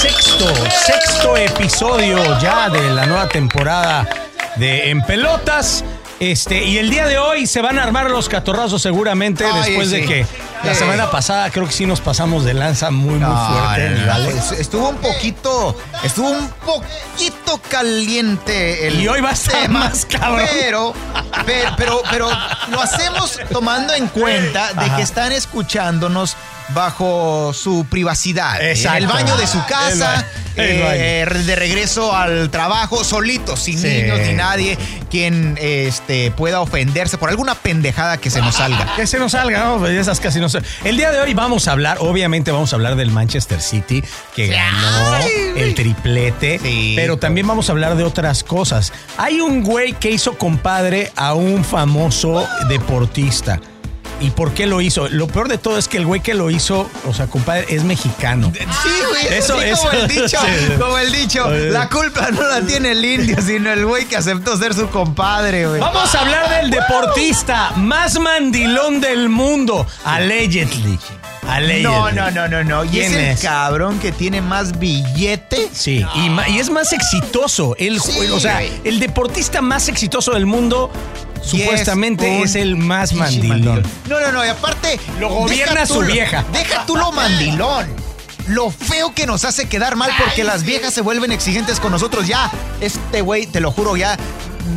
sexto, sexto episodio ya de la nueva temporada de En Pelotas. Este, y el día de hoy se van a armar los catorrazos seguramente Ay, después de que la Sí. semana pasada creo que sí nos pasamos de lanza muy, muy fuerte. no, no, ¿vale? estuvo un poquito, estuvo un poquito caliente el Y hoy va a tema, más cabrón. Pero, pero, pero, pero lo hacemos tomando en cuenta de Ajá. que están escuchándonos bajo su privacidad. Exacto. En el baño de su casa, ba- el eh, de regreso al trabajo, solitos, sin Sí. niños ni nadie quien este, pueda ofenderse por alguna pendejada que se nos salga. Que se nos salga, ¿no? Pues esas casi no se... El día de hoy vamos a hablar, obviamente vamos a hablar del Manchester City, que ganó el triplete, Sí. pero también vamos a hablar de otras cosas. Hay un güey que hizo compadre a un famoso deportista. ¿Y por qué lo hizo? Lo peor de todo es que el güey que lo hizo, o sea, compadre, es mexicano. Sí, güey. Eso- sí, eso- como el dicho, sí. como el dicho, la culpa no la tiene el indio, sino el güey que aceptó ser su compadre, güey. Vamos a hablar del deportista más mandilón del mundo, allegedly. Allegedly. No, no, no, no, no. Y es ¿Quién el es? cabrón que tiene más billete. Sí, y, es más exitoso. El, Sí, o sea, güey. el deportista más exitoso del mundo supuestamente es, el más mandilón. No, no, no. Y aparte. Lo gobierna tú su lo- vieja. Deja tú lo mandilón. Lo feo que nos hace quedar mal porque las viejas se vuelven exigentes con nosotros. Ya, este güey, te lo juro, ya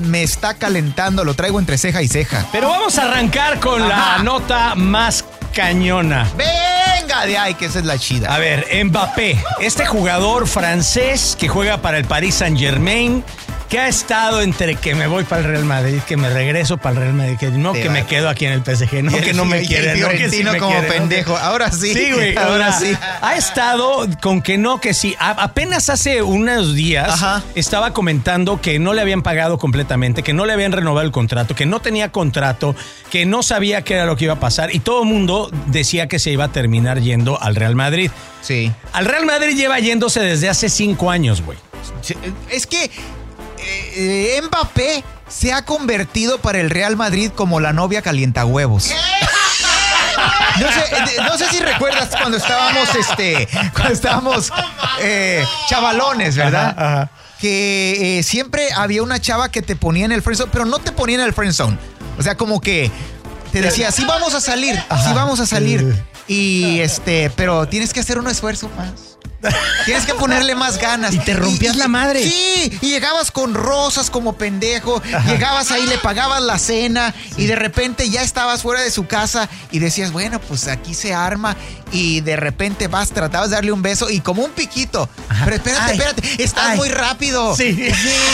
me está calentando. Lo traigo entre ceja y ceja. Pero vamos a arrancar con la nota más cañona. Venga de ahí, que esa es la chida. A ver, Mbappé, este jugador francés que juega para el Paris Saint Germain, que ha estado entre que me voy para el Real Madrid, que me regreso para el Real Madrid, que no que va. me quedo aquí en el PSG, no el- que no me y el quiere, no que sí me como quiere, pendejo. Ahora sí. Sí, güey, Ahora ahora sí. Ha estado con que no, que sí. A- apenas hace unos días Ajá. estaba comentando que no le habían pagado completamente, que no le habían renovado el contrato, que no tenía contrato, que no sabía qué era lo que iba a pasar y todo el mundo decía que se iba a terminar yendo al Real Madrid. Sí. Al Real Madrid lleva yéndose desde hace cinco años, güey. Es que eh, Mbappé se ha convertido para el Real Madrid como la novia calientahuevos. No sé, eh, no sé si recuerdas cuando estábamos, este, cuando estábamos eh, chavalones, ¿verdad? Ajá, ajá. Que eh, siempre había una chava que te ponía en el friendzone, pero no te ponía en el friendzone. O sea, como que te decía, sí vamos a salir, sí vamos a salir. Y este, pero tienes que hacer un esfuerzo más. Tienes que ponerle más ganas. Y te rompías la madre. Sí, y llegabas con rosas como pendejo. Llegabas ahí, le pagabas la cena y de repente ya estabas fuera de su casa y decías, bueno, pues aquí se arma. Y de repente vas, tratabas de darle un beso y como un piquito. Pero espérate, Ay, espérate, estás ay. muy rápido. Sí.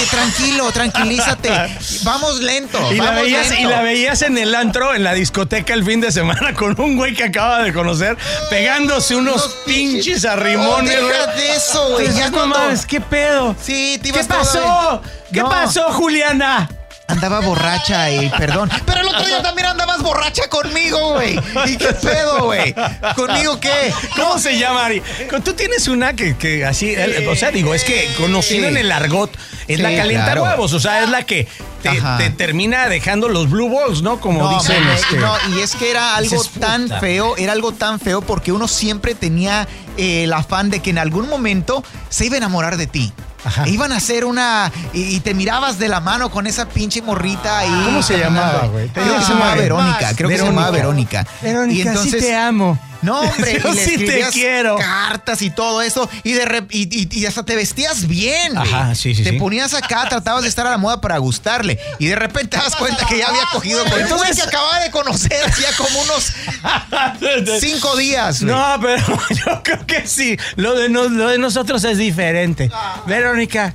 tranquilo, tranquilízate. Vamos lento. Y la, veías, y la veías en el antro, en la discoteca el fin de semana con un güey que acaba de conocer, pegándose unos, Unos pinches arrimones, deja de eso, güey. Dices, Ya no cuando- mames, ¿qué pedo? Sí, te ¿Qué todo pasó? de- ¿Qué No. pasó, Juliana? Andaba borracha y perdón. Pero el otro día también andabas borracha conmigo, güey. ¿Y qué pedo, güey? ¿Conmigo qué? ¿Cómo se llama, Ari? Tú tienes una que, que así, el- o sea, digo, es que conocido Sí. en el argot, es Sí, la calienta claro. huevos, o sea, es la que te, termina dejando los blue balls, ¿no? Como No, dicen. me- este, no, y es que era algo tan puta. feo, era algo tan feo porque uno siempre tenía eh, el afán de que en algún momento se iba a enamorar de ti. Ajá. E iban a hacer una. Y, y te mirabas de la mano con esa pinche morrita ahí. ¿Cómo se caminando. llamaba, güey? Creo que se llamaba Verónica. Creo que se llamaba Verónica. Verónica, y entonces, sí te amo. No, hombre, Yo y le sí te quiero. cartas y todo eso, y de rep- y, y- y hasta te vestías bien. Ajá, sí, sí, Te sí. ponías acá, tratabas de estar a la moda para gustarle, y de repente te das cuenta que ya había cogido con güey que acababa de conocer hacía como unos cinco días. güey. No, pero yo creo que sí. Lo de, nos- lo de nosotros es diferente. Verónica,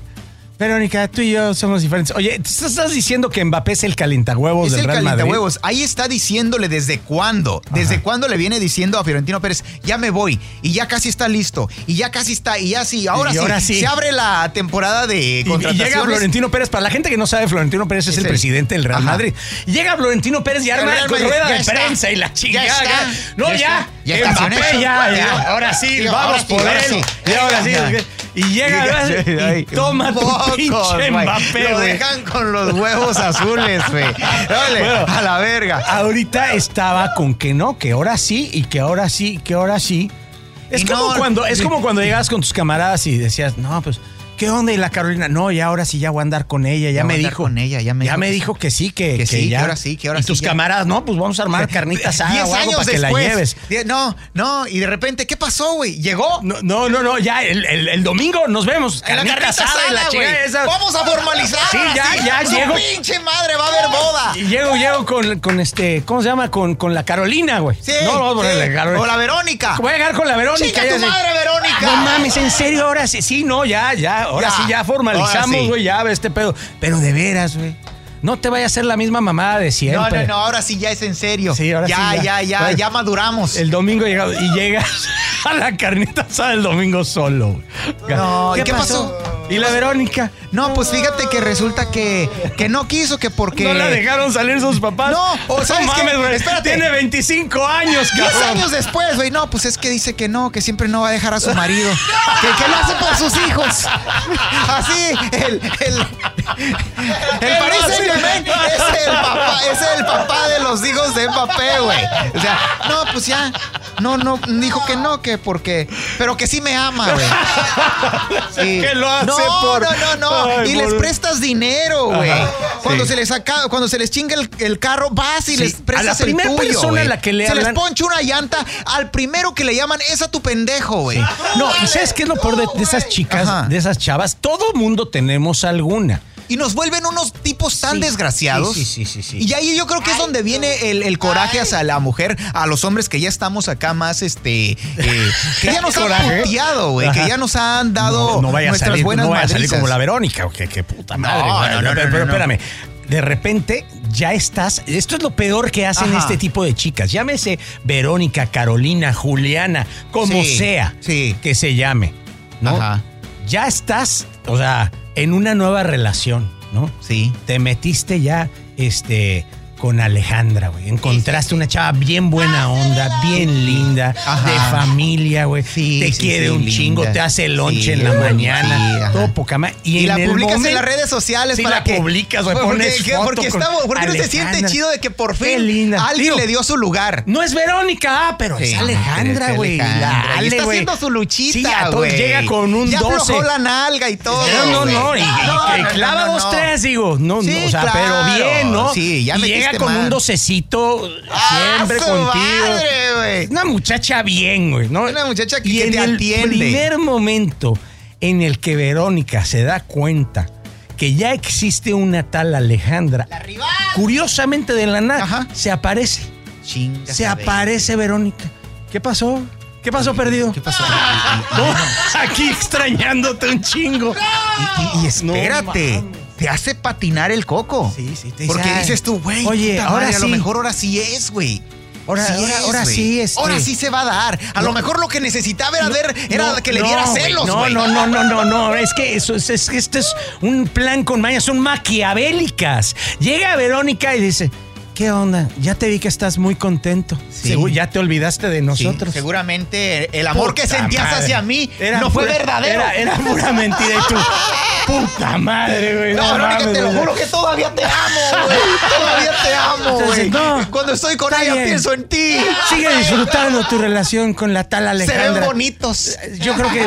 Verónica, tú y yo somos diferentes. Oye, ¿tú estás diciendo que Mbappé es el calentahuevos Es del el Real Madrid? huevos. Ahí está diciéndole desde cuándo. Desde cuándo le viene diciendo a Fiorentino Pérez, ya me voy. Y ya casi está listo. Y ya casi está. Y ya sí. Ahora, Y sí, ahora sí. Se abre la temporada de Y- Y, contrataciones. llega Florentino Pérez. Para la gente que no sabe, Florentino Pérez es, Es el el- presidente del Real Ajá. Madrid. Llega Florentino Pérez y arma con rueda ya de está. prensa y la Ya chingada. está. No, Ya ya. Ya Mbappé, ya, Ya. ya. Ahora sí, vamos por él. Y ahora sí. Y llega Ay, y toma tu pocos, pinche. Mbappé, Lo dejan con los huevos azules, güey. Dale, Bueno. a la verga. Ahorita estaba con que no, que ahora sí y que ahora sí, que ahora sí. Es Y como no- cuando, es como cuando llegabas con tus camaradas y decías, no, pues, ¿qué onda? Y la Carolina, no, ya ahora sí ya voy a andar con ella, ya, Ya me a dijo. con ella, ya me dijo que dijo que sí, que, que sí, que ya. ahora sí, que ahora y sí, tus ya. camaradas, no, pues vamos a armar carnitas asada Diez o algo para que la lleves. No, no, y de repente, ¿qué pasó, güey? ¿Llegó? No, no, no, no, ya el, el- el domingo nos vemos. Carnita carnita asada y la esa. Vamos a formalizar. Sí, ya, ya, llego. pinche madre, va a haber boda. Y llego, llego con, con este, ¿cómo se llama? Con, con la Carolina, güey. Sí, no, no, sí. la Carolina. O la Verónica. Voy a llegar con la Verónica. Chica ya tu madre, Verónica. No mames, en serio, ahora sí, sí, no, ya, ya, ahora Ya. sí, ya formalizamos, Ahora sí. güey, ya, ve este pedo. Pero de veras, güey. No te vaya a hacer la misma mamada de No, siempre. no, no, ahora sí ya es en serio. Sí, ahora ya, sí, ya, ya. ya, ya, maduramos. El domingo llegado y llegas a la carnita asada el domingo solo. güey. No, ¿y qué pasó? ¿Y la Verónica? No, pues fíjate que resulta que, que no quiso, que porque. ¿No la dejaron salir sus papás? No, o ¿sabes qué? mames, güey. Tiene 25 años, 10 cabrón. años después, güey. No, pues es que dice que no, que siempre no va a dejar a su marido. que, que lo hace por sus hijos. Así, el. El, el Paris no, es el papá, es el papá de los hijos de Mbappé, güey. O sea, no, pues ya. No, no, dijo que no, que porque. Pero que sí me ama, güey. Sí. Que lo hace no, por- No, no, no. Ay, y les prestas dinero, güey. Cuando sí. se les saca, cuando se les chinga el, el carro, vas y Sí. les A la prestas el primera tuyo, persona a la que le Se les poncha una llanta, al primero que le llaman es a tu pendejo, güey. No, ¿y sabes qué es lo peor de, de esas chicas, Ajá. de esas chavas? Todo mundo tenemos alguna. Y nos vuelven unos tipos tan Sí. desgraciados. Sí, sí, sí, sí, sí. Y ahí yo creo que es donde viene el, el coraje hacia la mujer, a los hombres que ya estamos acá más, este, eh, que ya nos han puteado, güey, que ya nos han dado no, no vaya a nuestras salir, buenas no vaya a salir como la Verónica, o que, que puta madre. No, güey. no, no, pero, no, pero no. espérame. De repente ya estás. Esto es lo peor que hacen Ajá. este tipo de chicas. Llámese Verónica, Carolina, Juliana, como Sí, sea sí. que se llame. ¿no? Ajá. Ya estás, o sea, en una nueva relación, ¿no? Sí. Te metiste ya, este. Con Alejandra, güey. Encontraste una chava bien buena onda, bien linda, Ajá. de familia, güey. Sí, te sí, quiere sí, un linda. chingo, te hace lonche Sí, en la mañana, todo poca ma- Y, Y, en la el publicas en las redes sociales Sí, para la que publicas, güey, porque, pones que- foto porque, está- porque no se siente chido de que por fin linda. alguien Digo, le dio su lugar. No es Verónica, ah, pero es Alejandra, güey. Ale, está haciendo su luchita, güey. llega con un ya 12. aflojó la nalga y todo. No, no, no, y, clava dos, tres, digo, no, no, o sea, pero bien, ¿no? Sí, ya llega con mano. un docecito ¡Ah, siempre contigo. madre! Una muchacha bien, güey, ¿no? Una muchacha que- y que en te el atiende. primer momento en el que Verónica se da cuenta que ya existe una tal Alejandra, curiosamente de la nada, Ajá. se aparece. Chinga, Se aparece Verónica. ¿Qué pasó? ¿Qué pasó, perdido? ¿Qué pasó? No, aquí extrañándote un chingo. Y, y espérate, No. Te hace patinar el coco. Sí, sí, te Porque "Ay, dices tú, güey, oye, puta ahora madre, a lo sí. mejor ahora sí es, güey. Ahora- ahora- ahora güey. sí, este- Ahora sí se va a dar. A No. lo mejor lo que necesitaba era, ver, era No, que le diera celos, No, güey. no, no, no, no, no. Es que eso es, es que este es un plan con mañas, son maquiavélicas. Llega Verónica y dice. ¿Qué onda? Ya te vi que estás muy contento. Sí. Ya te olvidaste de Sí, nosotros. seguramente el amor que sentías madre. hacia mí Era no fue verdadero. Era, era pura mentira y tú. Puta madre, güey. No, No, te lo juro que todavía te amo, güey. Todavía te amo, güey. no, Cuando estoy con ella bien. pienso en ti. Sigue disfrutando tu relación con la tal Se Alejandra. ven bonitos. Yo creo que,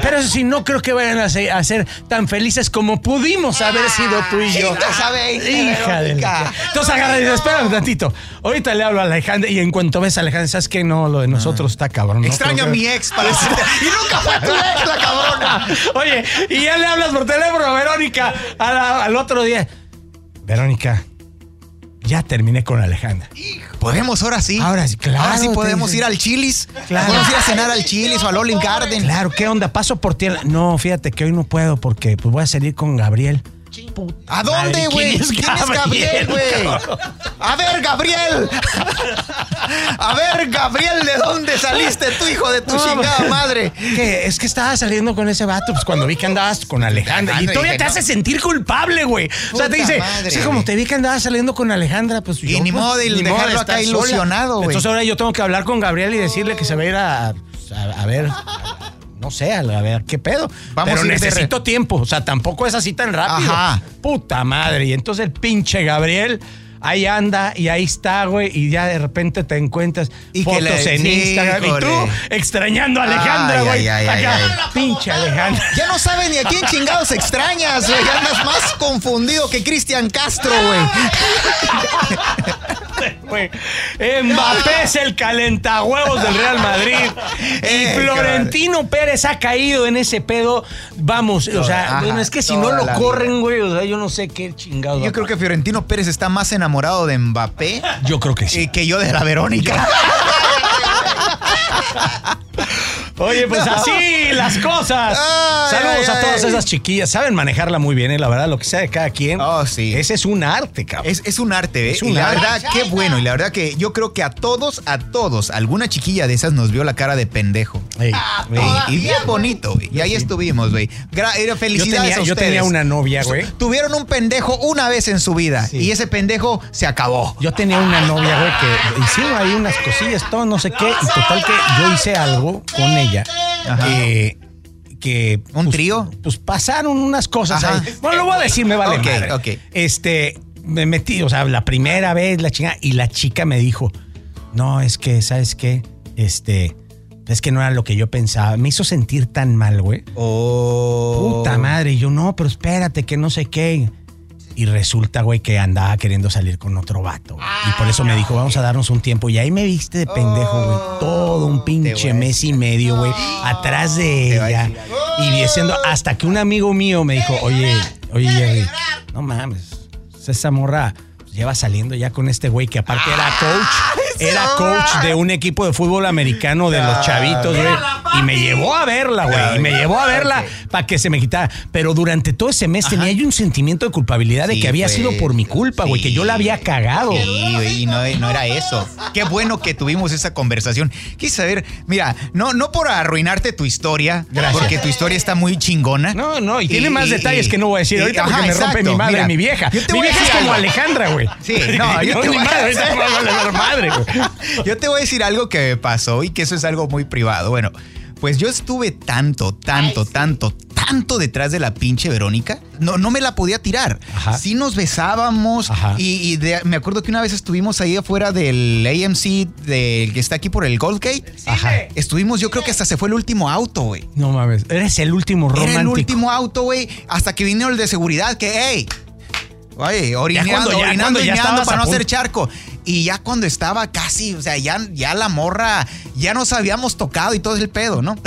pero eso sí, no creo que vayan a ser, a ser tan felices como pudimos haber sido tú y yo. Hija de Entonces agarra y espérame un tantito. Ahorita le hablo a Alejandra y en cuanto ves a Alejandra, ¿sabes qué? No, lo de nosotros está cabrón. ¿no? Extraño a que- mi ex para decirte. Y nunca fue tu ex, la cabrona. Oye, y ya le hablas por teléfono a Verónica a la- al otro día. Verónica, ya terminé con Alejandra. Podemos ahora sí. Ahora sí, claro, Ahora sí te podemos ir al Chili's. Claro. Podemos ir a cenar al Chili's o al Olive Garden. Claro, ¿qué onda? Paso por ti. No, fíjate que hoy no puedo porque pues voy a salir con Gabriel. ¿A dónde, güey? ¿quién es ¿Quién es Gabriel, güey? A ver, Gabriel. A ver, Gabriel, ¿de dónde saliste tú, hijo de tu No, chingada pues, madre? Que es que estaba saliendo con ese vato, pues cuando vi que andabas con Alejandra. Y todavía te no. hace sentir culpable, güey. O sea, te dice, madre, sí, como te vi que andabas saliendo con Alejandra, pues Y yo, ni pues, modo de ni dejarlo estar acá sola. ilusionado, güey. Entonces ahora yo tengo que hablar con Gabriel y decirle que se va a ir a, a, a ver. No sé, a ver qué pedo. Vamos Pero necesito re- tiempo. O sea, tampoco es así tan rápido. Ajá. Puta madre. Y entonces el pinche Gabriel ahí anda y ahí está, güey, y ya de repente te encuentras Y fotos le- en sí, Instagram y tú extrañando a Alejandra, güey. Acá, ay, pinche Alejandra. Ya no sabe ni a quién chingados extrañas, güey. Ya Andas más confundido que Cristian Castro, güey. Mbappé es el calentahuevos del Real Madrid. Y Eh, Florentino Pérez ha caído en ese pedo. Vamos, o sea, Ajá, bueno, es que si no lo corren, güey, o sea, yo no sé qué chingados. va Yo creo que Fiorentino Pérez está más enamorado de Mbappé. Yo creo que sí. que yo de la Verónica. Oye, pues así las cosas. Ay, Saludos ay, a todas ay. esas chiquillas. Saben manejarla muy bien, eh, la verdad, lo que sea de cada quien. Oh, sí. Ese es un arte, cabrón. Es, es un arte, ¿eh? Es un y la arte. verdad, qué bueno. Y la verdad que yo creo que a todos, a todos, alguna chiquilla de esas nos vio la cara de pendejo. Ey, ey. Y, y bien bonito, güey. Y ahí estuvimos, güey. Gra- era Yo Felicidades tenía, a yo ustedes. tenía una novia, güey. Tuvieron un pendejo una vez en su vida. Sí. Y ese pendejo se acabó. Yo tenía una novia, güey, que hicimos ahí unas cosillas, todo no sé qué, y total que yo hice algo con ella. Ajá. eh, que ¿Un pues, trío? Pues pasaron unas cosas Ajá. ahí. Bueno, lo voy a decir, me vale Ok, madre. ok. Este, me metí, o sea, la primera vez, la chingada, y la chica me dijo, no, es que, ¿sabes qué? Este, es que no era lo que yo pensaba. Me hizo sentir tan mal, güey. Oh. Puta madre. Y yo, no, pero espérate, que no sé qué. Y resulta, güey, que andaba queriendo salir con otro vato. güey. Y por eso me dijo, vamos a darnos un tiempo. Y ahí me viste de pendejo, güey. Todo un Oh, Te voy pinche mes y medio, güey. Atrás de ella. Y diciendo, hasta que un amigo mío me dijo, oye, oye, Jerry, no mames. Esa morra lleva saliendo ya con este güey que aparte era coach. Era coach de un equipo de fútbol americano de los chavitos, güey. Y me llevó a verla, güey. Y me llevó a verla para que se me quitara. Pero durante todo ese mes tenía yo un sentimiento de culpabilidad de que había fue- sido por mi culpa, güey. Que yo la había cagado. Sí, güey, y no, no era eso. Qué bueno que tuvimos esa conversación. Quise saber, mira, no, no por arruinarte tu historia, Gracias. porque tu historia está muy chingona. No, no, y tiene más y- detalles que no voy a decir ahorita ajá, porque me rompe mi madre Mira, mi vieja. Mi vieja es como. Alejandra, güey. Sí, no, yo te mi voy a- madre, a madre, güey. Yo te voy a decir algo que me pasó y que eso es algo muy privado. Bueno, pues yo estuve tanto, tanto, tanto, tanto detrás de la pinche Verónica. No, no me la podía tirar. Ajá. Sí nos besábamos Ajá. y, y de- me acuerdo que una vez estuvimos ahí afuera del AMC del que está aquí por el Gold Gate. Ajá. Estuvimos, yo creo que hasta se fue el último auto, güey. No mames, eres el último romántico. Era el último auto, güey, hasta que vino el de seguridad que, hey, oye, orinando, cuando ya- orinando cuando y ya para no hacer charco. Y ya cuando estaba casi, o sea, ya, ya la morra, ya nos habíamos tocado y todo el pedo, ¿no?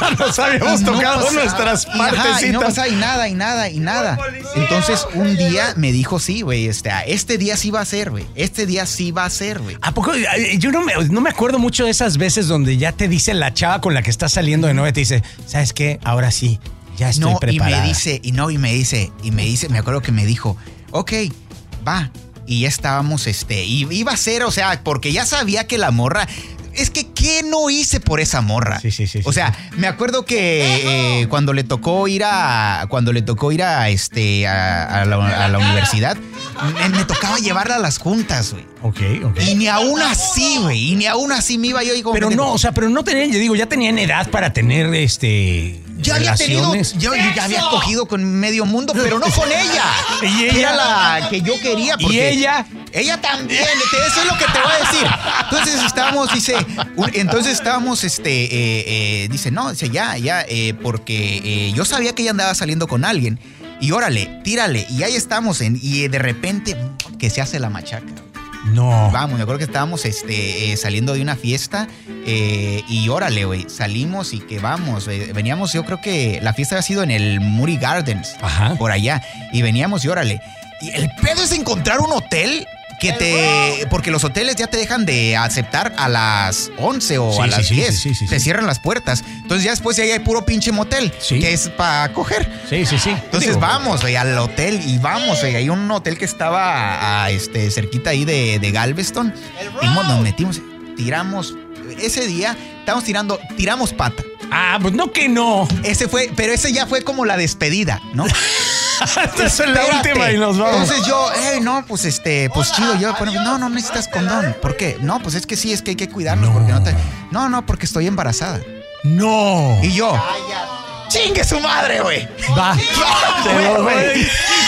Ya nos habíamos Y no tocado pasaba- nuestras y, ajá, y no partecitas. pasaba y nada, y nada, y nada. Entonces, un día me dijo, sí, güey, este, este día sí va a ser, güey. Este día sí va a ser, güey. ¿A poco? Yo no me, no me acuerdo mucho de esas veces donde ya te dice la chava con la que estás saliendo de novia, te dice, ¿sabes qué? Ahora sí, ya estoy no, preparada. y me dice, y no, y me dice, y me dice, me acuerdo que me dijo, ok, va. Y ya estábamos, este, y iba a ser, o sea, porque ya sabía que la morra. Es que, ¿qué no hice por esa morra? Sí, sí, sí, O sí, sea, me acuerdo que eh, cuando le tocó ir a. Cuando le tocó ir a este. a, a la, a la universidad, me, me tocaba llevarla a las juntas, güey. Ok, ok. Y ni aún así, güey. Y ni aún así me iba yo y como Pero no, o sea, pero no tenían, yo digo, ya tenían edad para tener este. Ya había tenido, relaciones. yo, yo ya había cogido con medio mundo, pero no con ella. ¿Y ella? Que Era la que yo quería. ¿Y ella? Ella también. te- Eso es lo que te voy a decir. Entonces estábamos, dice, un- entonces estábamos, este, eh, eh, dice, no, dice, ya, ya, eh, porque eh, yo sabía que ella andaba saliendo con alguien. Y órale, tírale. Y ahí estamos, en, y de repente que se hace la machaca. No. Vamos, me acuerdo que estábamos este, eh, saliendo de una fiesta eh, y órale, güey, salimos y que vamos. eh, veníamos, yo creo que la fiesta había sido en el Muri Gardens, Ajá. por allá. Y veníamos y órale. Y el pedo es encontrar un hotel que te... Porque los hoteles ya te dejan de aceptar a las 11 o Sí, a las sí, 10. sí, sí, sí, te sí. cierran las puertas. Entonces ya después de ahí hay puro pinche motel, Sí. que es para coger. Sí, sí, sí. Entonces Digo, vamos, al hotel y vamos, güey. Hay un hotel que estaba a- este, cerquita ahí de, de Galveston. Y nos metimos, tiramos. Ese día estábamos tirando, tiramos pata. Ah, pues no que no. Ese fue, pero ese ya fue como la despedida, ¿no? Esta es la última y nos vamos. Entonces yo, hey, no, pues este, pues chido, yo, bueno, no, no necesitas condón. ¿Por qué? No, pues es que sí, es que hay que cuidarnos No. porque no te. No, no, porque estoy embarazada. no. Y yo, Chingue su madre, güey. Va. Va, güey.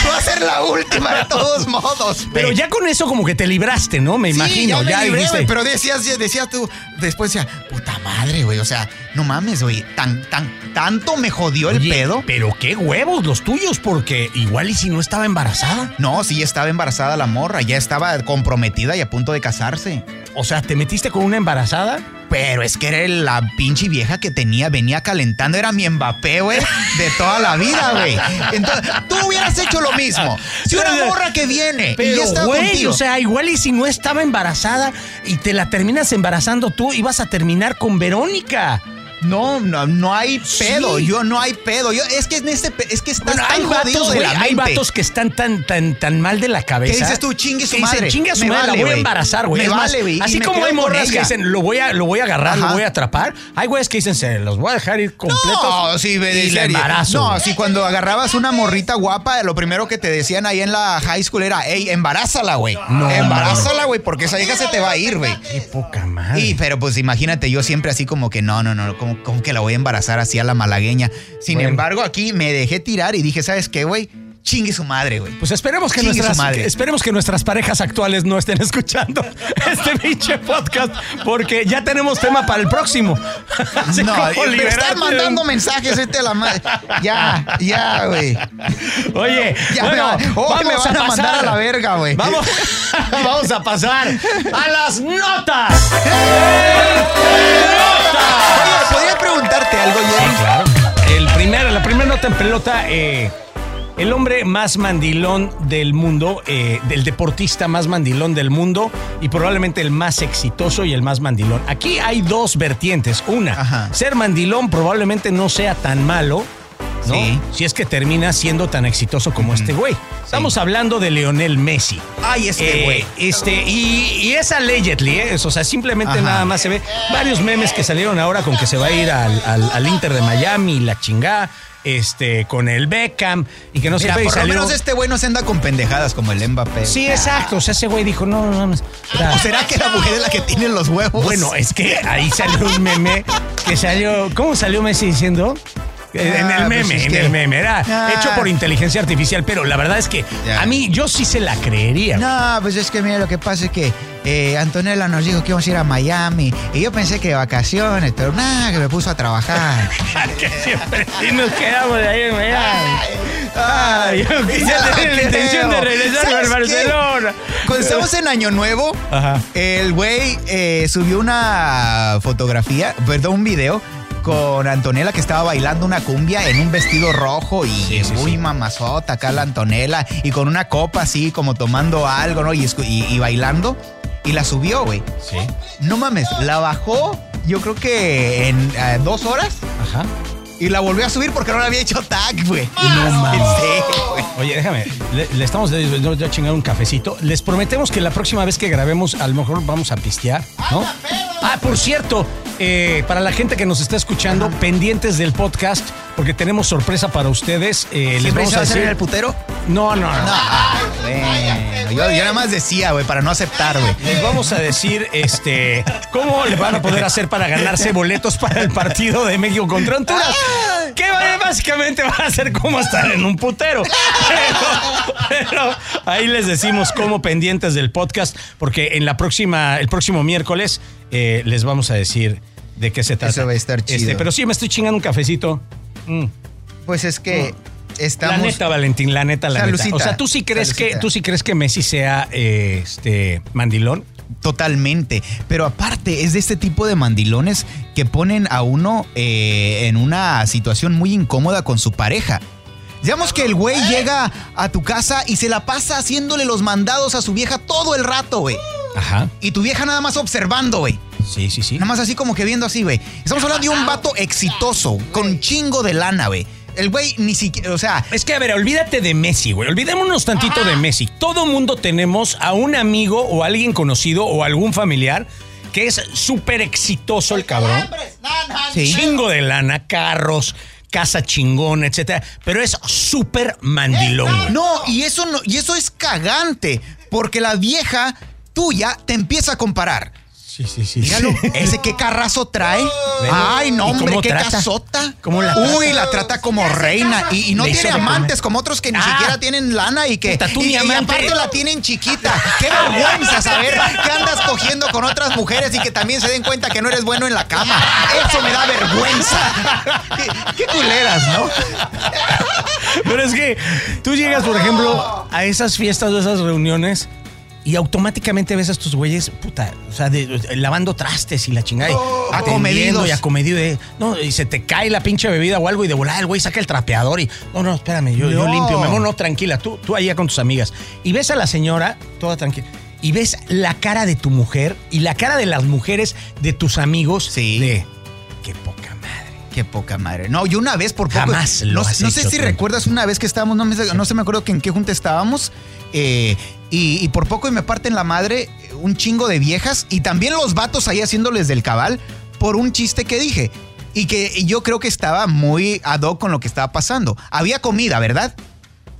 Va a ser la última de todos modos. Pero güey. ya con eso como que te libraste, ¿no? Me Sí, imagino. ya, Ya, me libré, dijiste. güey, pero decías, decías tú, después decía, puta madre, güey. O sea, no mames, güey. Tan, tan, tanto me jodió el Oye, pedo. Pero qué huevos los tuyos, porque igual y si no estaba embarazada. No, sí, estaba embarazada la morra, ya estaba comprometida y a punto de casarse. O sea, ¿te metiste con una embarazada? Pero es que era la pinche vieja que tenía, venía calentando, era mi Mbappé, güey, de toda la vida, güey. Entonces, tú hubieras hecho lo mismo. Si una morra que viene y Pero, ya está güey, contigo. o sea, igual y si no estaba embarazada y te la terminas embarazando tú, ibas a terminar con Verónica. No, no, no hay pedo. Sí. Yo no hay pedo. Yo, es que en este, es que estás Bueno, tan hay vatos, de güey, la hay vatos que están tan, tan, tan mal de la cabeza. ¿Qué dices tú? Chingue su dicen, madre. Chingue su Me madre, vale, la voy a embarazar, güey. Me vale, güey, Así me como hay morras que dicen, lo voy a, lo voy a agarrar, Ajá. lo voy a atrapar. Hay güeyes que dicen, se los voy a dejar ir completos. No, sí, y la serio. embarazo. No, si cuando agarrabas una morrita guapa, lo primero que te decían ahí en la high school era, hey, embarázala, güey. No, embarázala, güey, porque esa hija se te va a ir, güey. Qué poca madre. Y, pero pues imagínate, yo siempre así como que no, no, no, como, como que la voy a embarazar así a la malagueña. Sin Bueno. embargo, aquí me dejé tirar y dije, ¿sabes qué, güey? Chingue su madre, güey. Pues esperemos que Chingue su nuestras madre. esperemos que nuestras parejas actuales no estén escuchando este pinche podcast porque ya tenemos tema para el próximo. Así no, me están mandando mensajes este a la madre. Ya, ya, güey. Oye, Ya bueno, me vamos me van a mandar a la verga, güey. Vamos, vamos a pasar a las notas. Oye, ¿podría preguntarte algo, Jerry? claro. El primer, la primera nota en pelota, eh, el hombre más mandilón del mundo, eh, del deportista más mandilón del mundo y probablemente el más exitoso y el más mandilón. Aquí hay dos vertientes. Una, Ajá. ser mandilón probablemente no sea tan malo. ¿No? Sí. Si es que termina siendo tan exitoso como este güey. Estamos hablando de Leonel Messi. Ay, este Eh, güey. este, y, y es allegedly, ¿eh? o sea, simplemente Ajá. nada más se ve varios memes que salieron ahora con que se va a ir al, al- al Inter de Miami, la chingá, este, con el Beckham, y que no Mira, se por lo menos este güey no se anda con pendejadas como el Mbappé. Sí, exacto. O sea, ese güey dijo, no, no, no. Era- ¿O será que la mujer es la que tiene los huevos? Bueno, es que ahí salió un meme que salió. ¿Cómo salió Messi diciendo? Eh, en Ah, el pues meme, en que- el meme. Era Ah. hecho por inteligencia artificial, pero la verdad es que Ya. a mí yo sí se la creería. No, pues es que mira, lo que pasa es que eh, Antonella nos dijo que íbamos a ir a Miami y yo pensé que de vacaciones, pero nada, que me puso a trabajar. que siempre sí nos quedamos de ahí en Miami. Ay, yo quisiera tener la intención de regresar ¿Sabes al qué? Barcelona. Cuando estamos en Año Nuevo, Ajá. el güey eh, subió una fotografía, perdón, un video con Antonella que estaba bailando una cumbia en un vestido rojo y Sí, sí, muy sí. mamazota acá la Antonella y con una copa así como tomando algo, ¿no? Y, escu- y- y bailando y la subió, güey. Sí. No mames, la bajó yo creo que en eh, dos horas Ajá. Y la volvió a subir porque no le había hecho tag, güey. No mames. Oye, déjame, le, le estamos de, de- de chingar un cafecito. Les prometemos que la próxima vez que grabemos, a lo mejor vamos a pistear, ¿no? Ah, por cierto, eh, para la gente que nos está escuchando, pendientes del podcast, porque tenemos sorpresa para ustedes. eh, les ¿Siempre vamos a decir. el putero? No, no, no. Bueno, yo, yo nada más decía, güey, para no aceptar, güey. Les vamos a decir este cómo le van a poder hacer para ganarse boletos para el partido de México contra Honduras. Que básicamente va a ser como estar en un putero. Pero, pero ahí les decimos cómo pendientes del podcast, porque en la próxima, el próximo miércoles eh, les vamos a decir de qué se trata. Eso va a estar chido. Este, pero sí, me estoy chingando un cafecito. Mm. Pues es que estamos. La neta, Valentín, la neta, la Salucita. neta. O sea, ¿tú sí crees que tú sí crees que Messi sea eh, este mandilón? Totalmente. Pero aparte, es de este tipo de mandilones que ponen a uno eh, en una situación muy incómoda con su pareja. Digamos que el güey llega a tu casa y se la pasa haciéndole los mandados a su vieja todo el rato, güey. Ajá. Y tu vieja nada más observando, güey. Sí, sí, sí. Nada más así como que viendo así, güey. Estamos hablando de un vato exitoso, con chingo de lana, güey. El güey ni siquiera, o sea, Es que, a ver, olvídate de Messi, güey. Olvidémonos tantito de Messi. Todo mundo tenemos a un amigo o alguien conocido o algún familiar que es súper exitoso el cabrón. sí. Chingo de lana, carros, casa chingón, etcétera. Pero es súper mandilón, güey. No, y eso no, y eso es cagante, porque la vieja tuya te empieza a comparar. Sí, sí, sí. Míralo, ese qué carrazo trae. Ay, no, ¿Y hombre, cómo qué trata? casota. ¿Cómo la trata? Uy, la trata como reina. Y, y no Le tiene amantes como otros que ni Ah. siquiera tienen lana y que. Puta, tú y, ni y amante. aparte la tienen chiquita. Qué vergüenza saber que andas cogiendo con otras mujeres y que también se den cuenta que no eres bueno en la cama. Eso me da vergüenza. Qué, qué culeras, ¿no? Pero es que tú llegas, por ejemplo, a esas fiestas o esas reuniones y automáticamente ves a estos güeyes, puta, o sea, de- de- lavando trastes y la chingada. atendiendo Acomedidos. Y acomedido. de- no, y se te cae la pinche bebida o algo y de volada el güey saca el trapeador y, no, no, espérame, yo, limpio. Mi amor, no, tranquila, tú, tú allá con tus amigas. Y ves a la señora, toda tranquila. Y ves la cara de tu mujer y la cara de las mujeres de tus amigos. Sí. De, qué poca madre. Qué poca madre. No, yo una vez por poco. Jamás lo no, has no sé si recuerdas una vez que estábamos, no, me, no se me acuerdo que en qué junta estábamos. eh, y, y por poco y me parten la madre un chingo de viejas y también los vatos ahí haciéndoles del cabal por un chiste que dije. Y que yo creo que estaba muy ad hoc con lo que estaba pasando. Había comida, ¿verdad?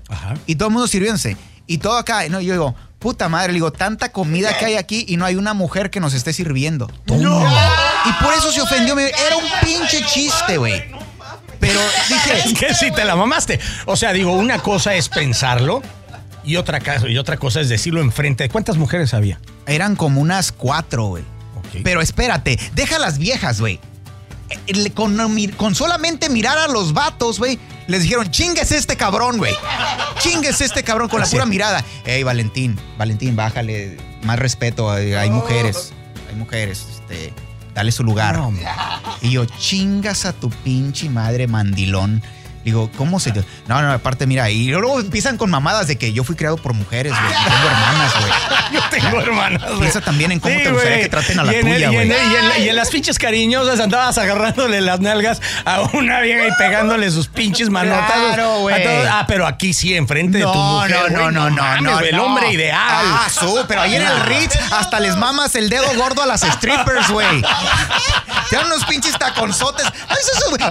Ajá. Y todo el mundo sirviéndose. Y todo acá, no, yo digo, puta madre, le digo, tanta comida que hay aquí y no hay una mujer que nos esté sirviendo. ¡No! Y por eso se ofendió. me- Era un pinche chiste, güey. Pero dije, Es que sí te la mamaste. O sea, digo, una cosa es pensarlo y otra, y otra cosa es decirlo enfrente. ¿Cuántas mujeres había? eran como unas cuatro, güey. Pero espérate, deja las viejas, güey. Eh, Con, con solamente mirar a los vatos, güey, les dijeron, chingues este cabrón, güey. Chingues este cabrón con la Sí. pura mirada. Ey, Valentín, Valentín, bájale hay respeto. Hay, mujeres, hay mujeres, este, dale su lugar. No. Y yo, chingas a tu pinche madre mandilón. Digo, ¿cómo se.? No, no, aparte, mira, y luego empiezan con mamadas de que yo fui criado por mujeres, güey. Tengo hermanas, güey. Yo tengo hermanas. güey. Piensa también en cómo te gustaría que traten a la y tuya, güey. Y, en, y en las pinches cariñosas andabas agarrándole las nalgas a una vieja y pegándole sus pinches manotas. Claro, güey. Ah, pero aquí sí, enfrente de tu No, mujer. no, no, no, no, mames, no, güey, El no. hombre ideal. Ah, su, pero ahí en el Ritz hasta les mamas el dedo gordo a las strippers, güey. Te dan unos pinches taconzotes.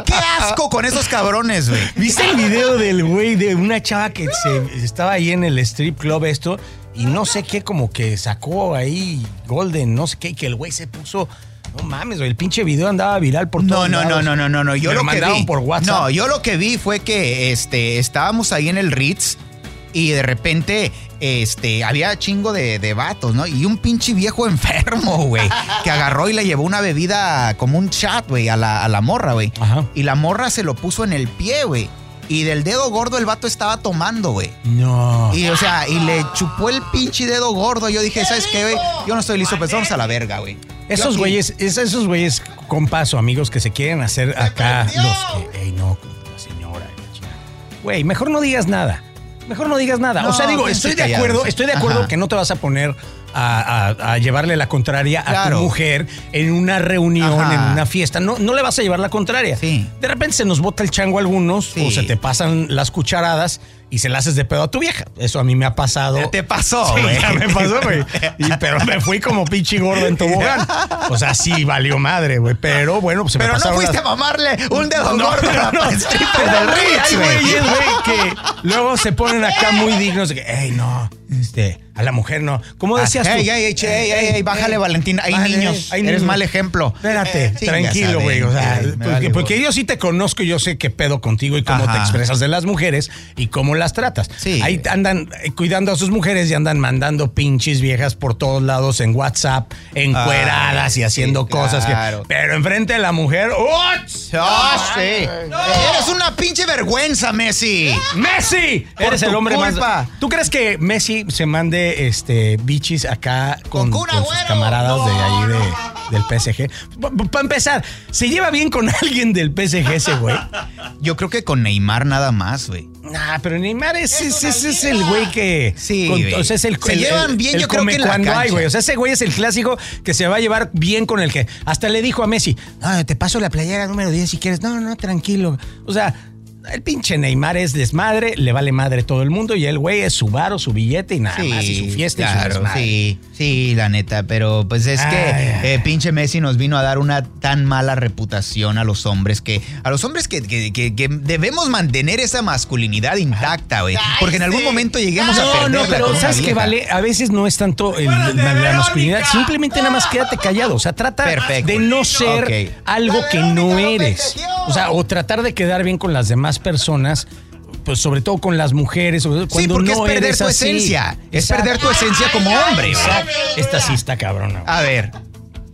Qué asco con esos cabrones, güey. ¿Viste el video del güey de una chava que se estaba ahí en el strip club esto y no sé qué como que sacó ahí Golden, no sé qué, y que el güey se puso no mames, güey, el pinche video andaba viral por No, todos no, no, lados. no, no, no, no. Yo Me lo, lo que mandaron vi. por WhatsApp. No, yo lo que vi fue que este, estábamos ahí en el Ritz y de repente este, había chingo de, de vatos, ¿no? Y un pinche viejo enfermo, güey, que agarró y le llevó una bebida como un chat, güey, a la, a la morra, güey. Ajá. Y la morra se lo puso en el pie, güey. Y del dedo gordo el vato estaba tomando, güey. No. Y, o sea, y le chupó el pinche dedo gordo. Yo dije, ¿sabes qué, güey? Yo no estoy listo, pues vamos a la verga, güey. Esos güeyes, es- esos güeyes, compas o amigos que se quieren hacer acá los que, ey, no, la señora. Güey, mejor no digas nada. Mejor no digas nada. o sea, digo, quédense estoy de acuerdo, estoy de acuerdo que no te vas a poner a, a- a llevarle la contraria a tu mujer en una reunión, Ajá. en una fiesta. No, no le vas a llevar la contraria. Sí. De repente se nos bota el chango a algunos Sí. o se te pasan las cucharadas y se la haces de pedo a tu vieja. Eso a mí me ha pasado. Te pasó, Sí, ya me pasó, güey. Pero me fui como pinche gordo en tobogán. O sea, sí valió madre, güey. Pero bueno, pues se Pero me no pasaron fuiste las- a mamarle un dedo No, gordo no, no. Pero, del güey, Ritz, hay güey. güeyes, güey, que luego se ponen acá muy dignos de que, ey, no, este, a la mujer no. ¿Cómo decías tú? Ah, Ey, ey, ey, che, ey, ey, ey, bájale, Valentín. Hay niños. hay Eres niños. mal ejemplo. Espérate, Eh, tranquilo, güey. ver, O sea, me porque, vale, porque güey. yo sí te conozco, yo sé qué pedo contigo y cómo Ajá. te expresas de las mujeres y cómo las tratas. Sí. Ahí andan eh, cuidando a sus mujeres y andan mandando pinches viejas por todos lados en WhatsApp, encueradas Ay, y haciendo sí, cosas. que- claro. pero enfrente de la mujer. Ah, sí. Eres una pinche vergüenza, Messi. ¡Messi! Por Eres el hombre culpa. más. ¿Tú crees que Messi se mande este bichis acá con, Con sus camaradas de No, ahí de- del PSG? Para empezar, ¿se lleva bien con alguien del PSG ese güey? Yo creo que con Neymar nada más, güey. Nah, pero Neymar es, es, es- es el güey que. Sí, con- güey. o sea, es el, Se el- llevan bien, el yo creo que en la cuando hay, cancha. güey. O sea, ese güey es el clásico que se va a llevar bien con el que. Hasta le dijo a Messi, "Ah, te paso la playera número 10 si quieres. No, no, tranquilo. O sea. El pinche Neymar es desmadre, le vale madre todo el mundo y el güey es su varo, su billete y nada más, y su fiesta y su desmadre. Sí, sí, la neta, pero pues es que Ay, ay. eh, pinche Messi nos vino a dar una tan mala reputación a los hombres que a los hombres que, que- que- que debemos mantener esa masculinidad intacta, güey, porque en algún momento lleguemos a No, perderla no, pero ¿sabes qué vieja. vale? A veces no es tanto el- la, la masculinidad, simplemente nada más quédate callado. O sea, trata Perfecto. de no ser algo que no eres. O sea, o tratar de quedar bien con las demás personas. Pues sobre todo con las mujeres, todo Sí, cuando porque no es perder eres tu así. esencia. Es Exacto. perder tu esencia como hombre. Exacto. Esta sí está cabrona. A ver,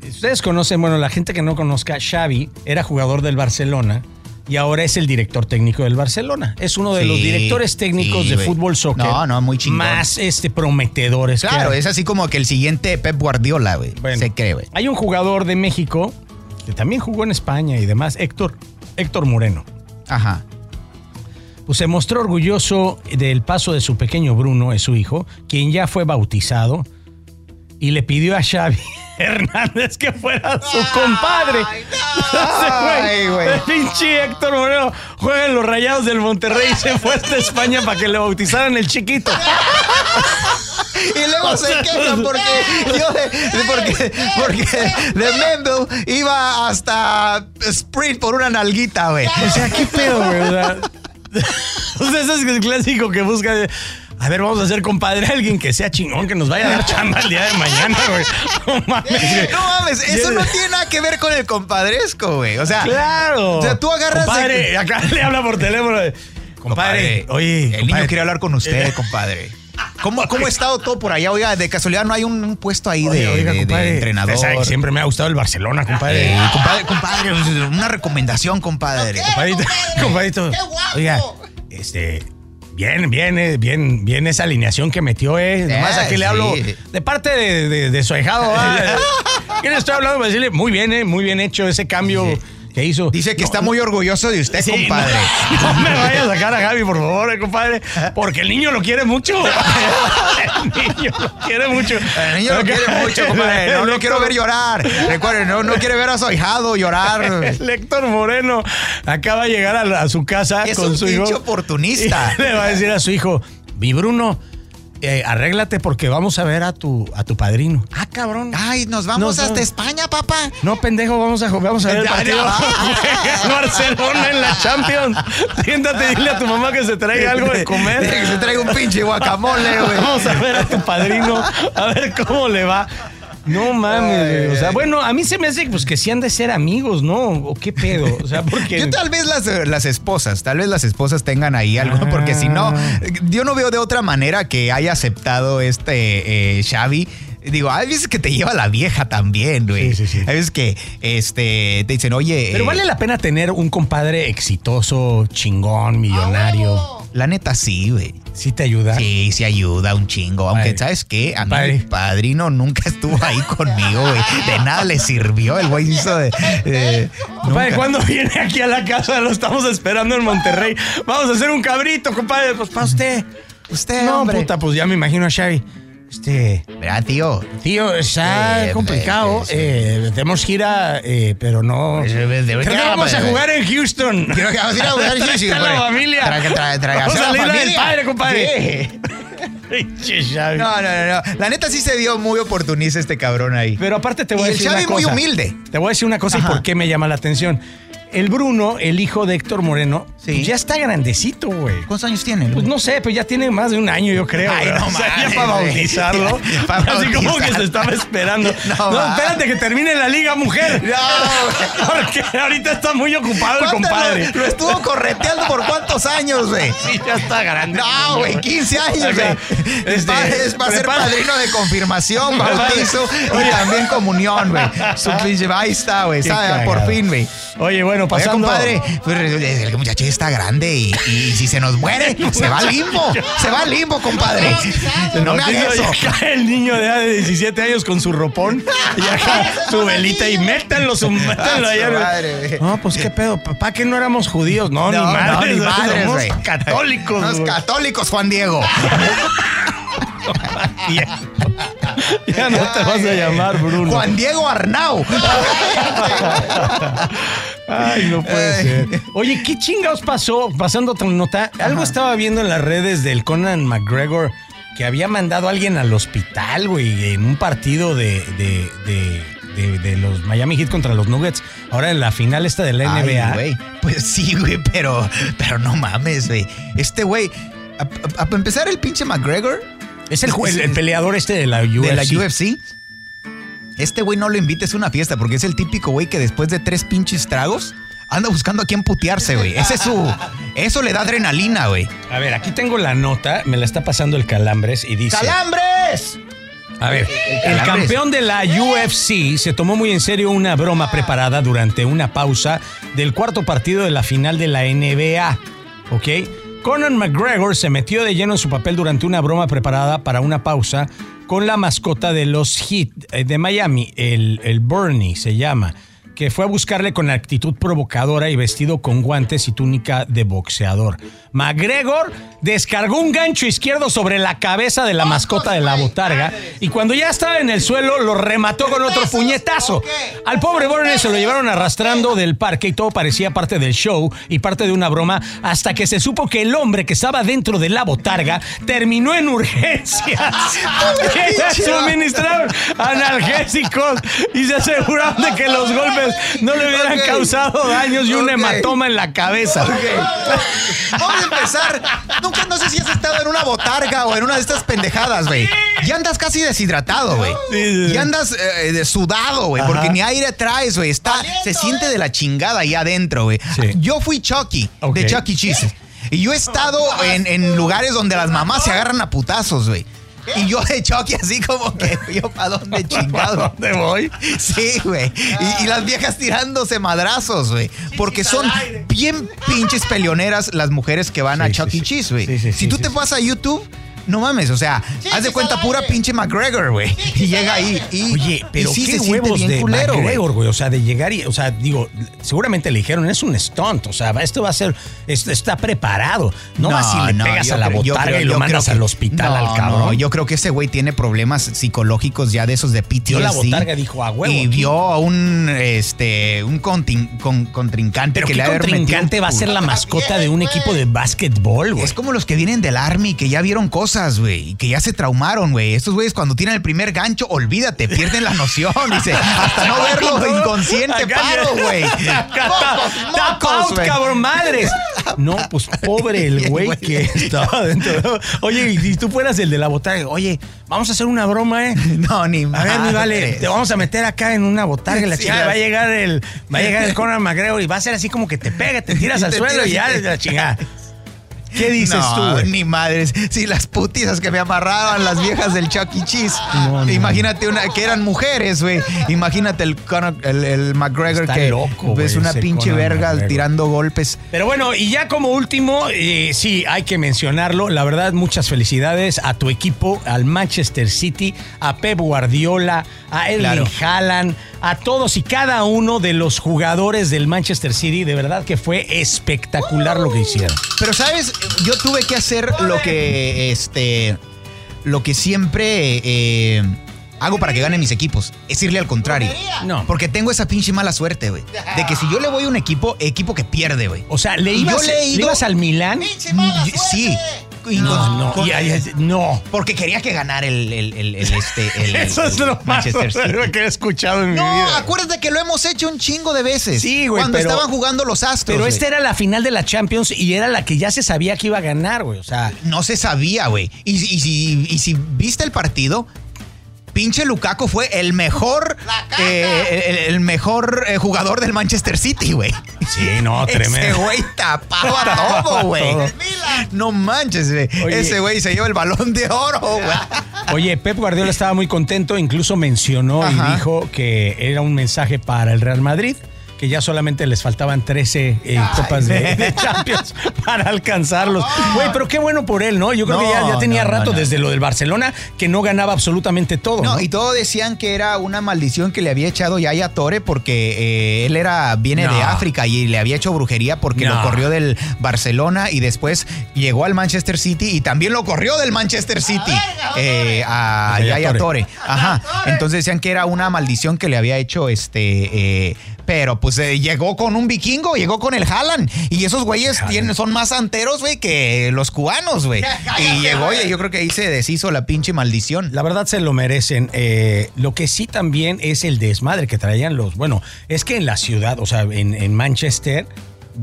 Ustedes conocen, bueno, la gente que no conozca, Xavi era jugador del Barcelona y ahora es el director técnico del Barcelona. Es uno de Sí, los directores técnicos sí, de fútbol soccer No, no, muy chingón. más este, prometedores. claro, es así como que el siguiente Pep Guardiola, güey. Bueno, Se cree, güey. Hay un jugador de México que también jugó en España y demás, Héctor, Héctor Moreno. Ajá. Pues se mostró orgulloso del paso de su pequeño Bruno, es su hijo, quien ya fue bautizado, y le pidió a Xavi Hernández que fuera su compadre. Ay, güey. El pinche Héctor Moreno juega en los rayados del Monterrey y se fue hasta España para que le bautizaran el chiquito. Y luego se quejan porque yo de, de- porque, porque de Mendel iba hasta Sprint por una nalguita, güey. O sea, ¿qué pedo, güey? O sea, ese es el clásico que busca. A ver, vamos a hacer compadre a alguien que sea chingón, que nos vaya a dar chamba el día de mañana, güey. No mames, güey. No mames, eso no tiene nada que ver con el compadresco, güey. O sea, Claro. O sea, tú agarras Compadre, acá le habla por teléfono. de, Compadre, oye. el niño compadre, quiere hablar con usted, compadre. ¿Cómo, ¿Cómo ha estado todo por allá? Oiga, de casualidad no hay un, un puesto ahí de, Oiga, entrenador. usted sabe que siempre me ha gustado el Barcelona, compadre. Eh, compadre, compadre, una recomendación, compadre. Compadrito, compadrito. Oiga, este. Bien, bien, eh, bien, bien esa alineación que metió, eh. Nomás aquí le sí. hablo de parte de, de- de su ahijado. ¿Qué le estoy hablando? Para decirle, muy bien, eh, muy bien hecho ese cambio que hizo. Dice que No, está muy orgulloso de usted, Sí, compadre. No, no me vaya a sacar a Gaby, por favor, eh, compadre. Porque el niño lo quiere mucho. El niño lo quiere mucho. El niño lo quiere mucho, compadre. No lo quiero ver llorar. Recuerden, no, no quiere ver a su ahijado llorar. El Héctor Moreno acaba de llegar a, la- a su casa Es con un su hijo. pinche oportunista. Le va a decir a su hijo, mi Bruno, eh, arréglate porque vamos a ver a tu, a tu padrino. Ah, cabrón. Ay, nos vamos No, hasta no. España, papá. No, pendejo, vamos a, vamos a ver el partido. Barcelona en la Champions. Siéntate y dile a tu mamá que se traiga algo de comer. Que se traiga un pinche guacamole, güey. Vamos a ver a tu padrino, a ver cómo le va. No mames, güey. O sea, bueno, a mí se me hace pues que sí han de ser amigos, ¿no? ¿O qué pedo? O sea, porque. Yo tal vez las, las esposas, tal vez las esposas tengan ahí algo, Ah. porque si no, yo no veo de otra manera que haya aceptado este eh, Xavi. Digo, hay veces que te lleva la vieja también, güey. Sí, sí, sí. Hay veces que este, te dicen, oye. Pero eh, vale la pena tener un compadre exitoso, chingón, millonario. La neta sí, güey. Sí te ayuda. Sí, sí ayuda un chingo. Aunque, Padre. ¿sabes qué? A mí Padre. mi padrino nunca estuvo ahí conmigo, güey. De nada le sirvió. El güey hizo de. Compadre, ¿cuándo viene aquí a la casa? Lo estamos esperando en Monterrey. Vamos a hacer un cabrito, compadre. Pues para usted. Usted, No, hombre. puta, pues ya me imagino a Xavi. Este. Verá, tío. Tío, está Eh, complicado. eh, tenemos gira, eh, pero no. Creo que ¿qué vamos a jugar en Houston. Creo que vamos a ir a jugar en Houston, la familia. Traga- traga- Vamos a la del padre, compadre. No, no, no, no. La neta sí se vio muy oportunista este cabrón ahí. Pero aparte te voy Y a el decir Xavi una muy cosa. humilde. Te voy a decir una cosa Ajá. y por qué me llama la atención. El Bruno, el hijo de Héctor Moreno, Sí. pues ya está grandecito, güey. ¿Cuántos años tiene? Pues no sé, pues ya tiene más de un año, yo creo. Ay, no o sea, ya para bautizarlo. Así como que se estaba esperando. No No, espérate que termine la liga, mujer. No, Porque ahorita está muy ocupado el ¿Cuánto compadre. Lo, lo estuvo correteando por cuántos años, güey. Sí, ya está grande. No, güey, 15 años, güey. Es este, es para ser padrino de confirmación, bautizo y también comunión, güey. Su ahí está, güey. Por fin, güey. Oye, bueno, Oye, pasando. compadre, pues, el muchacho está grande y, y si se nos muere, se va al limbo. Se va al limbo, compadre. No me hagas eso. El niño de, de 17 años con su ropón y acá su velita y métanlo, su, métanlo allá. No, pues qué pedo, papá, que no éramos judíos. No, ni No, no, madres, ni madres, somos güey. católicos. Güey. católicos, Juan Diego. Ya, no te vas a llamar Bruno. Juan Diego Arnau. Ay, no puede ser. Oye, ¿qué chingados pasó? Pasando otra nota, algo estaba viendo en las redes del Conan McGregor que había mandado a alguien al hospital, güey, en un partido de, de, de, de- de los Miami Heat contra los Nuggets. Ahora en la final esta de la Ay, NBA. Pues sí, güey, pero, pero no mames, güey. Este güey, a, a- a empezar el pinche McGregor es el, ju- el- el peleador este de la UFC. de la UFC. Este güey no lo invites a una fiesta porque es el típico güey que después de tres pinches tragos anda buscando a quién putearse, güey. Ese es su. Eso le da adrenalina, güey. A ver, aquí tengo la nota, me la está pasando el Calambres y dice... ¡Calambres! A ver, el campeón de la UFC se tomó muy en serio una broma preparada durante una pausa del cuarto partido de la final de la NBA. ¿Ok? Conor McGregor se metió de lleno en su papel durante una broma preparada para una pausa con la mascota de los Heat eh, de Miami, el, el Bernie se llama, que fue a buscarle con actitud provocadora y vestido con guantes y túnica de boxeador. McGregor descargó un gancho izquierdo sobre la cabeza de la mascota de la botarga y cuando ya estaba en el suelo lo remató con otro puñetazo. Al pobre Bernie se lo llevaron arrastrando del parque y todo parecía parte del show y parte de una broma hasta que se supo que el hombre que estaba dentro de la botarga terminó en urgencias. Suministraron analgésicos y se aseguraron de que los golpes no le hubieran causado daños y un hematoma en la cabeza. Vamos a empezar. Nunca, no sé si has estado en una botarga o en una de estas pendejadas, güey. Ya andas casi deshidratado, güey. Sí, sí, sí. Ya andas eh, sudado, güey, porque ni aire traes, güey. Está, se siente de la chingada ahí adentro, güey. Sí. Yo fui Chucky, de Chucky Cheese. Y yo he estado en, en lugares donde las mamás se agarran a putazos, güey. Y yo de Chucky así como que yo para dónde chingado. ¿Dónde voy? Sí, güey. Y, y las viejas tirándose madrazos, güey. Porque son bien pinches peleoneras las mujeres que van a Chuck E. Cheese, güey. Sí, sí, si tú te vas a YouTube, no mames, o sea, haz de cuenta pura pinche McGregor, güey. Y llega ahí y. Oye, pero y sí qué se huevos bien de culero, güey. McGregor, güey. O sea, de llegar y, o sea, digo, seguramente le dijeron, es un stunt. O sea, esto va a ser, esto está preparado. No, vas y le no, pegas yo a la creo- yo botarga creo- y lo yo mandas que- al hospital no, al cabrón. no, yo creo que ese güey tiene problemas psicológicos ya de esos de PTSD. Vio la botarga, dijo, "A huevo, Y aquí". vio a un, este, un contin- con- contrincante pero que qué le ha metido contrincante va a ser la mascota de un equipo de básquetbol, güey. Es como los que vienen del Army, que ya vieron cosas, güey, y que ya se traumaron, güey. Estos güeyes cuando tienen el primer gancho, olvídate, pierden la noción. Dice, hasta no verlo inconsciente paro, güey. Tap cabrón, madres. No, pues pobre el güey que estaba dentro. Oye, y si tú fueras el de la botarga, oye, vamos a hacer una broma, ¿eh? No, ni A ver, mi vale, te vamos a meter acá en una botarga la Sí, chingada. Va a llegar el, va a llegar el Conor McGregor y va a ser así como que te pega, te tiras al Te suelo y tiras ya y la chingada. ¿Qué dices no, tú, ni madres. Sí, las putizas que me amarraban las viejas del Chuck E. Cheese. No, no. Imagínate una que eran mujeres, güey. Imagínate el, Conor- el, el McGregor Está que loco, es una pinche Conor verga McGregor. tirando golpes. Pero bueno, y ya como último, eh, sí, hay que mencionarlo. La verdad, muchas felicidades a tu equipo, al Manchester City, a Pep Guardiola, a Erling Claro. Haaland, a todos y cada uno de los jugadores del Manchester City. De verdad que fue espectacular lo que hicieron. Pero sabes, yo tuve que hacer lo que este lo que siempre eh, hago para que ganen mis equipos, es irle al contrario. No. Porque tengo esa pinche mala suerte, güey. De que si yo le voy a un equipo, equipo que pierde, güey. O sea, ¿le Y yo ibas, le he ¿le ido- ibas al Milán? Mm, y- Sí. No, no, con- y ahí- no. porque quería que ganara el, el, el- el, este, el, Eso es el lo más Manchester City. horrible que he escuchado en mi No, vida. acuérdate que lo hemos hecho un chingo de veces. Sí, güey, Cuando pero- estaban jugando los Astros. Pero güey. esta era la final de la Champions y era la que ya se sabía que iba a ganar, güey. O sea, No se sabía, güey. Y, y si, y si viste el partido, pinche Lukaku fue el mejor, eh, el, el mejor eh, jugador del Manchester City, güey. sí, no, Ese tremendo. güey tapaba Tapaba todo, güey. No manches, güey. Ese güey se lleva el balón de oro, güey. Oye, Pep Guardiola estaba muy contento, incluso mencionó Ajá. y dijo que era un mensaje para el Real Madrid, que ya solamente les faltaban 13 eh, copas de, de Champions para alcanzarlos. Güey, pero qué bueno por él, ¿no? Yo creo que ya, tenía no, rato no. desde lo del Barcelona que no ganaba absolutamente todo. No, ¿no? y todos decían que era una maldición que le había echado Yaya Tore porque eh, él era viene No. de África y le había hecho brujería porque No. lo corrió del Barcelona y después llegó al Manchester City y también lo corrió del Manchester City eh, a A Yaya Yaya Toure. Tore. Ajá. Entonces decían que era una maldición que le había hecho este, eh, pero pues pues eh, llegó con un vikingo, llegó con el Haaland. Y esos güeyes tienen, son más santeros, güey, que los cubanos, güey. Y llegó y yo creo que ahí se deshizo la pinche maldición. La verdad se lo merecen. Eh, lo que sí también es el desmadre que traían los. Bueno, es que en la ciudad, o sea, en, en Manchester,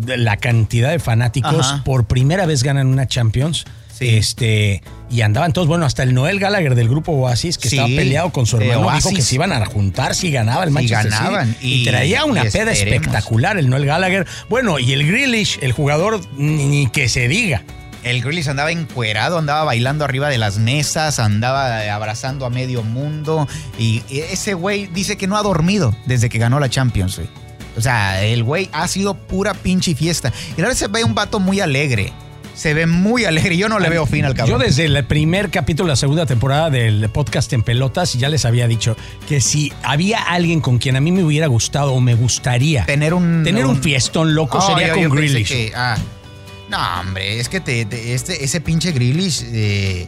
la cantidad de fanáticos Ajá. por primera vez ganan una Champions. Sí. Este, y andaban todos, bueno, hasta el Noel Gallagher del grupo Oasis, que Sí, estaba peleado con su hermano, dijo Oasis. que se iban a juntar si ganaba el Si Manchester City. ganaban, Y, y- traía una y peda espectacular el Noel Gallagher. Bueno, y el Grealish, el jugador, ni, que se diga. El Grealish andaba encuerado, andaba bailando arriba de las mesas, andaba abrazando a medio mundo. Y ese güey dice que no ha dormido desde que ganó la Champions, güey. O sea, el güey ha sido pura pinche fiesta. Y ahora se ve un vato muy alegre. Se ve muy alegre. Yo no le veo fin al cabrón. Yo desde el primer capítulo de la segunda temporada del podcast En Pelotas ya les había dicho que si había alguien con quien a mí me hubiera gustado o me gustaría tener un. tener un fiestón loco Oh, sería yo- con yo pensé Grealish. que- ah. No, hombre, es que te, te- este, ese pinche Grealish eh,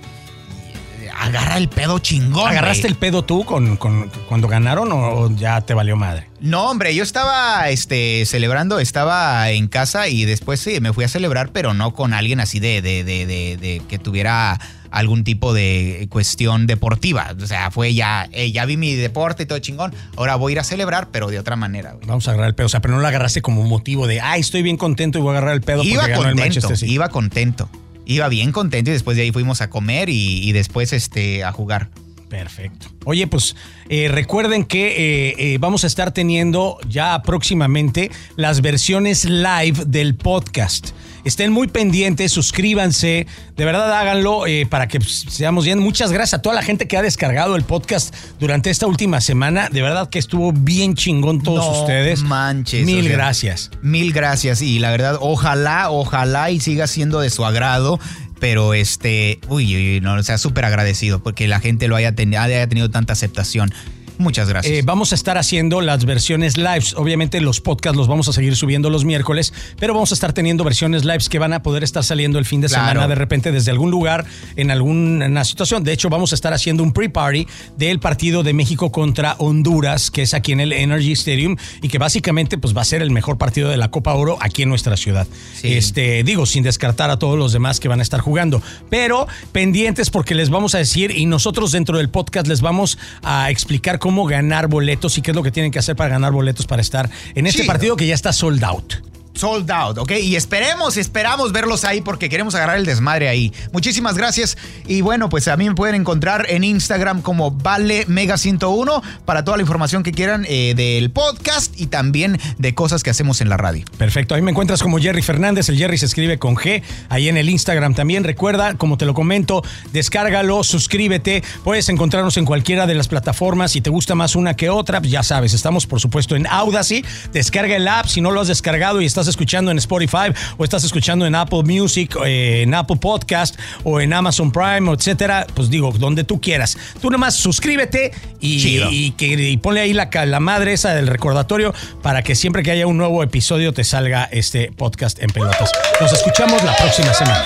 agarra el pedo chingón. ¿Agarraste güey. el pedo tú con, con- cuando ganaron o ya te valió madre? No, hombre, yo estaba este, celebrando, estaba en casa y después sí, me fui a celebrar, pero no con alguien así de, de, de, de- de que tuviera algún tipo de cuestión deportiva. O sea, fue ya, eh, ya vi mi deporte y todo chingón, ahora voy a ir a celebrar, pero de otra manera. güey. Vamos a agarrar el pedo. O sea, pero no lo agarraste como motivo de, ay, estoy bien contento y voy a agarrar el pedo porque Iba ganó el contento, Manchester City. iba contento. Iba bien contento y después de ahí fuimos a comer y, después este, a jugar. Perfecto. Oye, pues eh, recuerden que eh, eh, vamos a estar teniendo ya próximamente las versiones live del podcast. Estén muy pendientes, suscríbanse, de verdad háganlo eh, para que pues, seamos bien. Muchas gracias a toda la gente que ha descargado el podcast durante esta última semana. De verdad que estuvo bien chingón todos No ustedes. manches, Mil o sea, gracias. Mil gracias y la verdad, ojalá, ojalá y siga siendo de su agrado. Pero este, uy, uy, no, o sea, súper agradecido porque la gente lo haya, ten- haya tenido tanta aceptación. Muchas gracias. Eh, vamos a estar haciendo las versiones lives. Obviamente los podcasts los vamos a seguir subiendo los miércoles, pero vamos a estar teniendo versiones lives que van a poder estar saliendo el fin de Claro. semana de repente desde algún lugar, en alguna situación. De hecho, vamos a estar haciendo un pre-party del partido de México contra Honduras, que es aquí en el Energy Stadium y que básicamente pues, va a ser el mejor partido de la Copa Oro aquí en nuestra ciudad. Sí. Este, digo, sin descartar a todos los demás que van a estar jugando, pero pendientes porque les vamos a decir y nosotros dentro del podcast les vamos a explicar cómo ganar boletos y qué es lo que tienen que hacer para ganar boletos para estar en este partido que ya está sold out. Sold out, ¿ok? Y esperemos, esperamos verlos ahí porque queremos agarrar el desmadre ahí. Muchísimas gracias. Y bueno, pues a mí me pueden encontrar en Instagram como Vale Mega 101 para toda la información que quieran eh, del podcast y también de cosas que hacemos en la radio. Perfecto, ahí me encuentras como Jerry Fernández, el Jerry se escribe con G, ahí en el Instagram también. Recuerda, como te lo comento, descárgalo, suscríbete, puedes encontrarnos en cualquiera de las plataformas, si te gusta más una que otra, ya sabes, estamos por supuesto en Audacy, descarga el app, si no lo has descargado y estás escuchando en Spotify o estás escuchando en Apple Music, eh, en Apple Podcast o en Amazon Prime, etcétera, pues digo, donde tú quieras. Tú nomás suscríbete y, que, y ponle ahí la madre esa del recordatorio para que siempre que haya un nuevo episodio te salga este podcast en pelotas. Nos escuchamos la próxima semana.